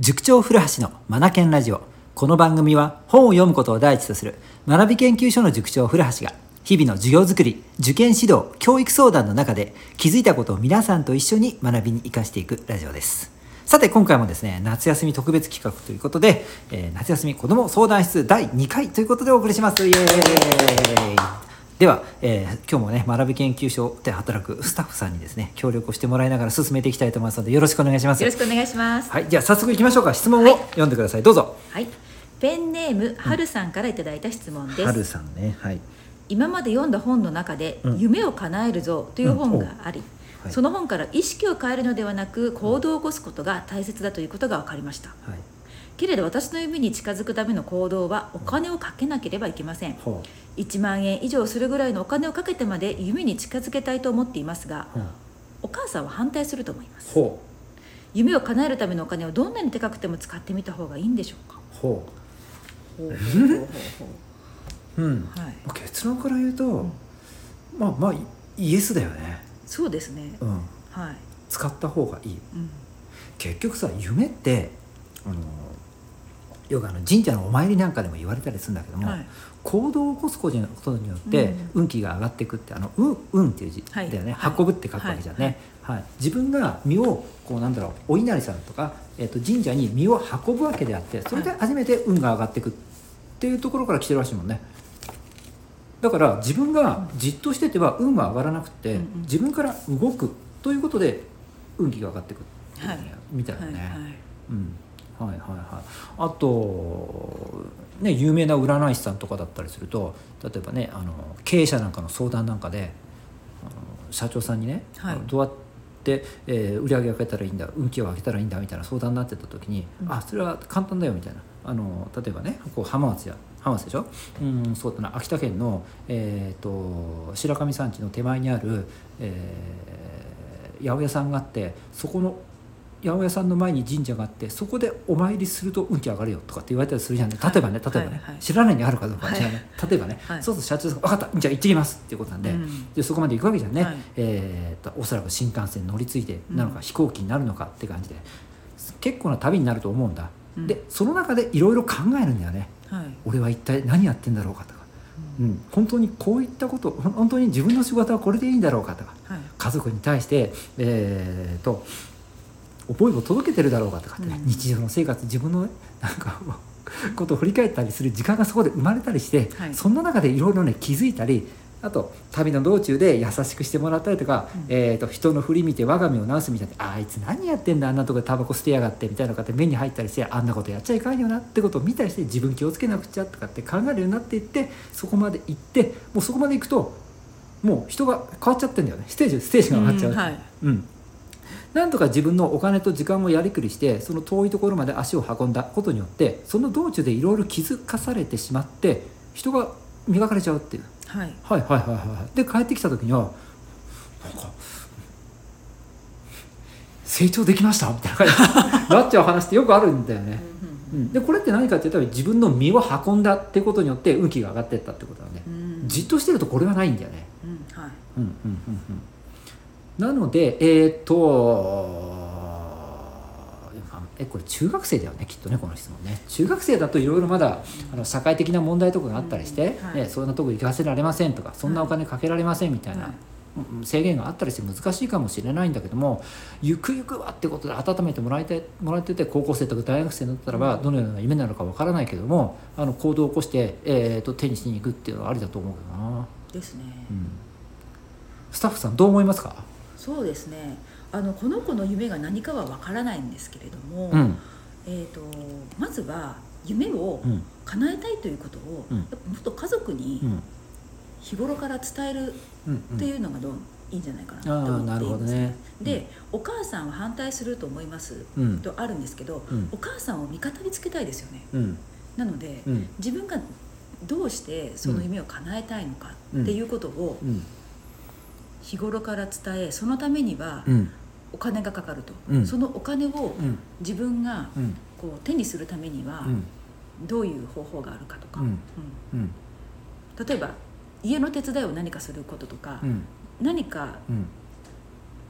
塾長古橋のマナケンラジオ。この番組は本を読むことを第一とする学び研究所の塾長古橋が日々の授業づくり受験指導教育相談の中で気づいたことを皆さんと一緒に学びに生かしていくラジオです。さて今回もですね夏休み特別企画ということで、えー夏休み子ども相談室第2回ということでお送りします。イエーイでは、えー今日もね学び研究所で働くスタッフさんにですね協力をしてもらいながら進めていきたいと思いますのでよろしくお願いしますよろしくお願いします。はい、じゃあ早速いきましょうか。質問をはい読んでください。どうぞ。はい。ペンネームはるさんからいただいた質問です。はるさんね。はい。今まで読んだ本の中でうん「夢を叶えるぞ」という本があり、はいその本から意識を変えるのではなく行動を起こすことが大切だということが分かりましたはい。けれど私の夢に近づくための行動はお金をかけなければいけませんほ1万円以上するぐらいのお金をかけてまで夢に近づけたいと思っていますがう。ほう。お母さんは反対すると思いますほ夢を叶えるためのお金をどんなに高くても使ってみた方がいいんでしょうか？う。ほほうほうほうほうう。うん。はいまあ結論から言うと、んまあまあイエスだよね。そうですねうん。はい、使った方がいい。うん、結局さ、夢ってあのよくあの神社のお参りなんかでも言われたりするんだけども、はい。行動を起こすことによってうん。運気が上がっていくってあの運運っていう字だはいよね、はい。運ぶって書くわけじゃんね、はい。自分が身をこうなんだろうお稲荷さんとか、えー、と神社に身を運ぶわけであってそれで初めて運が上がっていくっていうところから来てるらしいもんね。だから自分がじっとしてては運は上がらなくて、うんうん。自分から動くということで運気が上がっていくみたいなね、はい。はいうん、はいはいはい。あとね有名な占い師さんとかだったりすると例えばねあの経営者なんかの相談なんかで社長さんにね、はい。どうやって、えー売り上げを上げたらいいんだ運気を上げたらいいんだみたいな相談になってた時に、うん。あそれは簡単だよみたいな。あの例えばねこう浜松や浜松でしょ？うんそうだな。秋田県の、えー、と白神山地の手前にある、えー八百屋さんがあってそこの八百屋さんの前に神社があってそこでお参りすると運気上がるよとかって言われたりするじゃんね。例えばね例えばね、はい。はい知らないにあるかどうかは知らない、例えばね、はい。そうすると社長さんが分かった。じゃあ行ってきますっていうことなんで,、うん。でそこまで行くわけじゃんね、はい。えーとおそらく新幹線乗り継いでなのか、うん飛行機になるのかって感じで結構な旅になると思うんだ、うん。でその中でいろいろ考えるんだよね。はい。俺は一体何やってんだろうかとか、うん、本当にこういったこと本当に自分の仕事はこれでいいんだろうかとか。はい。家族に対して、えー、と思いを届けてるだろうかとかってね、うん。日常の生活自分のねなんかことを振り返ったりする時間がそこで生まれたりして、はい。そんな中でいろいろね気づいたりあと旅の道中で優しくしてもらったりとか、うん。えー、と人の振り見て我が身を直すみたいなああいつ何やってんだあんなとこでタバコ捨てやがってみたいな方目に入ったりしてあんなことやっちゃいかんよなってことを見たりして自分気をつけなくちゃとかって考えるようになっていってそこまで行ってもうそこまで行くともう人が変わっちゃってんだよね。ステージステージが上がっちゃう、うんはい。うん、なんとか自分のお金と時間をやりくりしてその遠いところまで足を運んだことによってその道中でいろいろ気づかされてしまって人が磨かれちゃうっていう。はい。はいはいはいはいで帰ってきた時にはなんか成長できました？みたいな感じ。に なっちゃう話ってよくあるんだよね、うん、でこれって何かって言ったら自分の身を運んだってことによって運気が上がっていったってことなんで、うん。じっとしてるとこれはないんだよね。うんはい。うんうんうんうんなのでえーっとえこれ中学生だよねきっとねこの質問ね。中学生だといろいろまだあの社会的な問題とかがあったりして、うんはい。ね、そんなとこ行かせられませんとかそんなお金かけられませんみたいな、はい。うん制限があったりして難しいかもしれないんだけどもゆくゆくはってことで温めてもらいたいもらってて高校生とか大学生だったらばどのような夢なのかわからないけどもあの行動を起こして、えー、と手にしに行くっていうのはありだと思うけどな、ですね。うん、スタッフさんどう思いますか？そうですね。あのこの子の夢が何かはわからないんですけれども、うん。えー、とまずは夢をうん。叶えたいということを、うん。やっぱもっと家族にうん。日頃から伝えるうんっていうのがどういいんじゃないかなとあ思っています。ね。で、お母さんは反対すると思います。うん。とあるんですけど、うん。お母さんを味方につけたいですよね。うん。なので、うん。自分がどうしてその夢を叶えたいのかっていうことをうん日頃から伝えそのためにはうん。お金がかかると、うん。そのお金をうん。自分がうん。こう手にするためにはうん。どういう方法があるかとか、例えば家の手伝いを何かすることとか、うん。何かうん。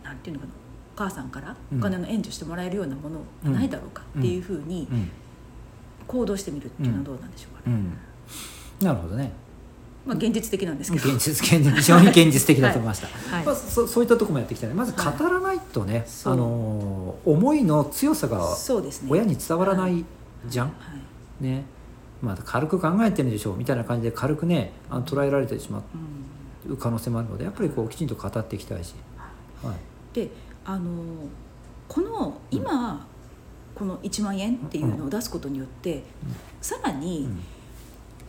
なんていうのかな母さんからうん。お金の援助してもらえるようなものはないだろうかっていうふうにうん。行動してみるっていうのはどうなんでしょうかね、うん。なるほどねまあ現実的なんですけど。現実現実非常に現実的だと思いました、はい。まあ、そそういったところもやっていきたい。ねまず語らないとね、そう。あのー思いの強さが親に伝わらないじゃん、はい。ね。まあ、軽く考えてるんでしょうみたいな感じで軽くねあの捉えられてしまうんう可能性もあるのでやっぱりこうきちんと語っていきたいし、はい。であのこの今、この1万円っていうのを出すことによって、さらに、うん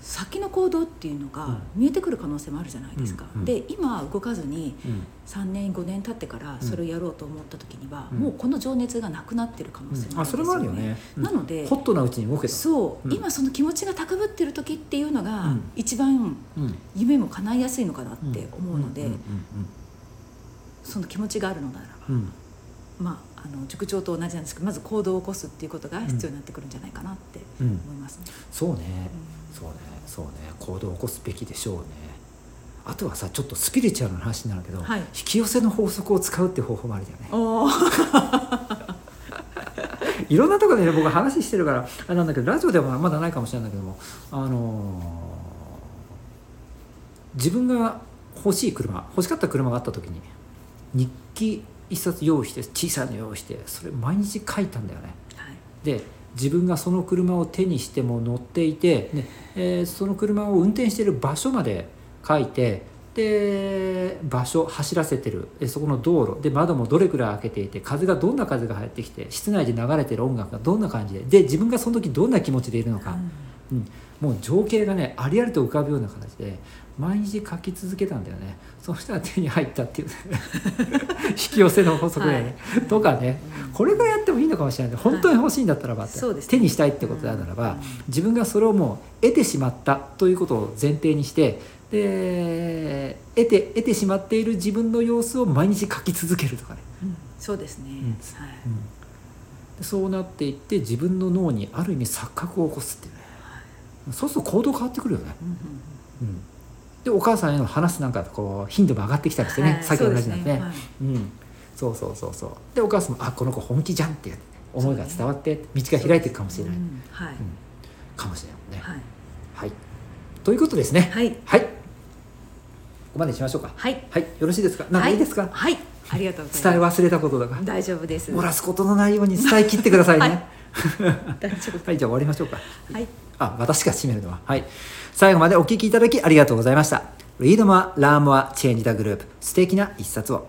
先の行動っていうのが見えてくる可能性もあるじゃないですか。うんうん。で今動かずにうん。3年5年経ってからそれをやろうと思った時には、うん。もうこの情熱がなくなってる可能性もあるんですよ、ね。よね、うん。なのでホットなうちに動けたそう、うん。今その気持ちが高ぶってる時っていうのが、うん。一番うん。夢も叶いやすいのかなって思うので、その気持ちがあるのならば、まあ、あの塾長と同じなんですけどまず行動を起こすっていうことが必要になってくるんじゃないかなってうん。思いますね。そうね、うん。そうね。そうね。行動を起こすべきでしょうね。あとはさちょっとスピリチュアルな話になるけど、はい。引き寄せの法則を使うって方法もあるじゃない。いろんなところでね僕は話してるからあれなんだけどラジオではまだないかもしれないんだけどもあのー自分が欲しい車欲しかった車があった時に日記一冊用意して小さいの用意してそれ毎日書いたんだよね。はい。で自分がその車を手にしても乗っていて、ねえーその車を運転している場所まで書いてで場所走らせてる。えそこの道路。で窓もどれくらい開けていて風がどんな風が入ってきて室内で流れてる音楽がどんな感じで。で自分がその時どんな気持ちでいるのか、うん、もう情景がねありありと浮かぶような形で毎日書き続けたんだよね。そしたら手に入ったっていう 引き寄せの法則だよね、はい。とかね。うん。これがやってもいいのかもしれない本当に欲しいんだったらばって、そうですね。手にしたいってことならば、うん。自分がそれをもう得てしまったということを前提にしてで得て得てしまっている自分の様子を毎日書き続けるとかね、うん。そうですね、ん。はい。でそうなっていって自分の脳にある意味錯覚を起こすっていうねそうすると行動変わってくるよね、うんうんうん、でお母さんへの話すなんかこう頻度も上がってきたりしてね、はいさっき同じなんでね。はい。うん、そうそうそうそう。でお母さんも「あこの子本気じゃん」って思いが伝わって道が開いていくかもしれない、うんはい、うん。かもしれないもんね。はい。はい。ということですね。はい。はい。ここまでにしましょうか。はい。はい。よろしいですか？何かいいですか、はい、はいありがとうございます。伝え忘れたこととか大丈夫です。漏らすことのないように伝え切ってくださいね。はい。大丈夫はい、じゃあ終わりましょうか。はい。あ私が締めるのは。はい。最後までお聞きいただきありがとうございました。Read more, learn more, change the group 素敵な一冊を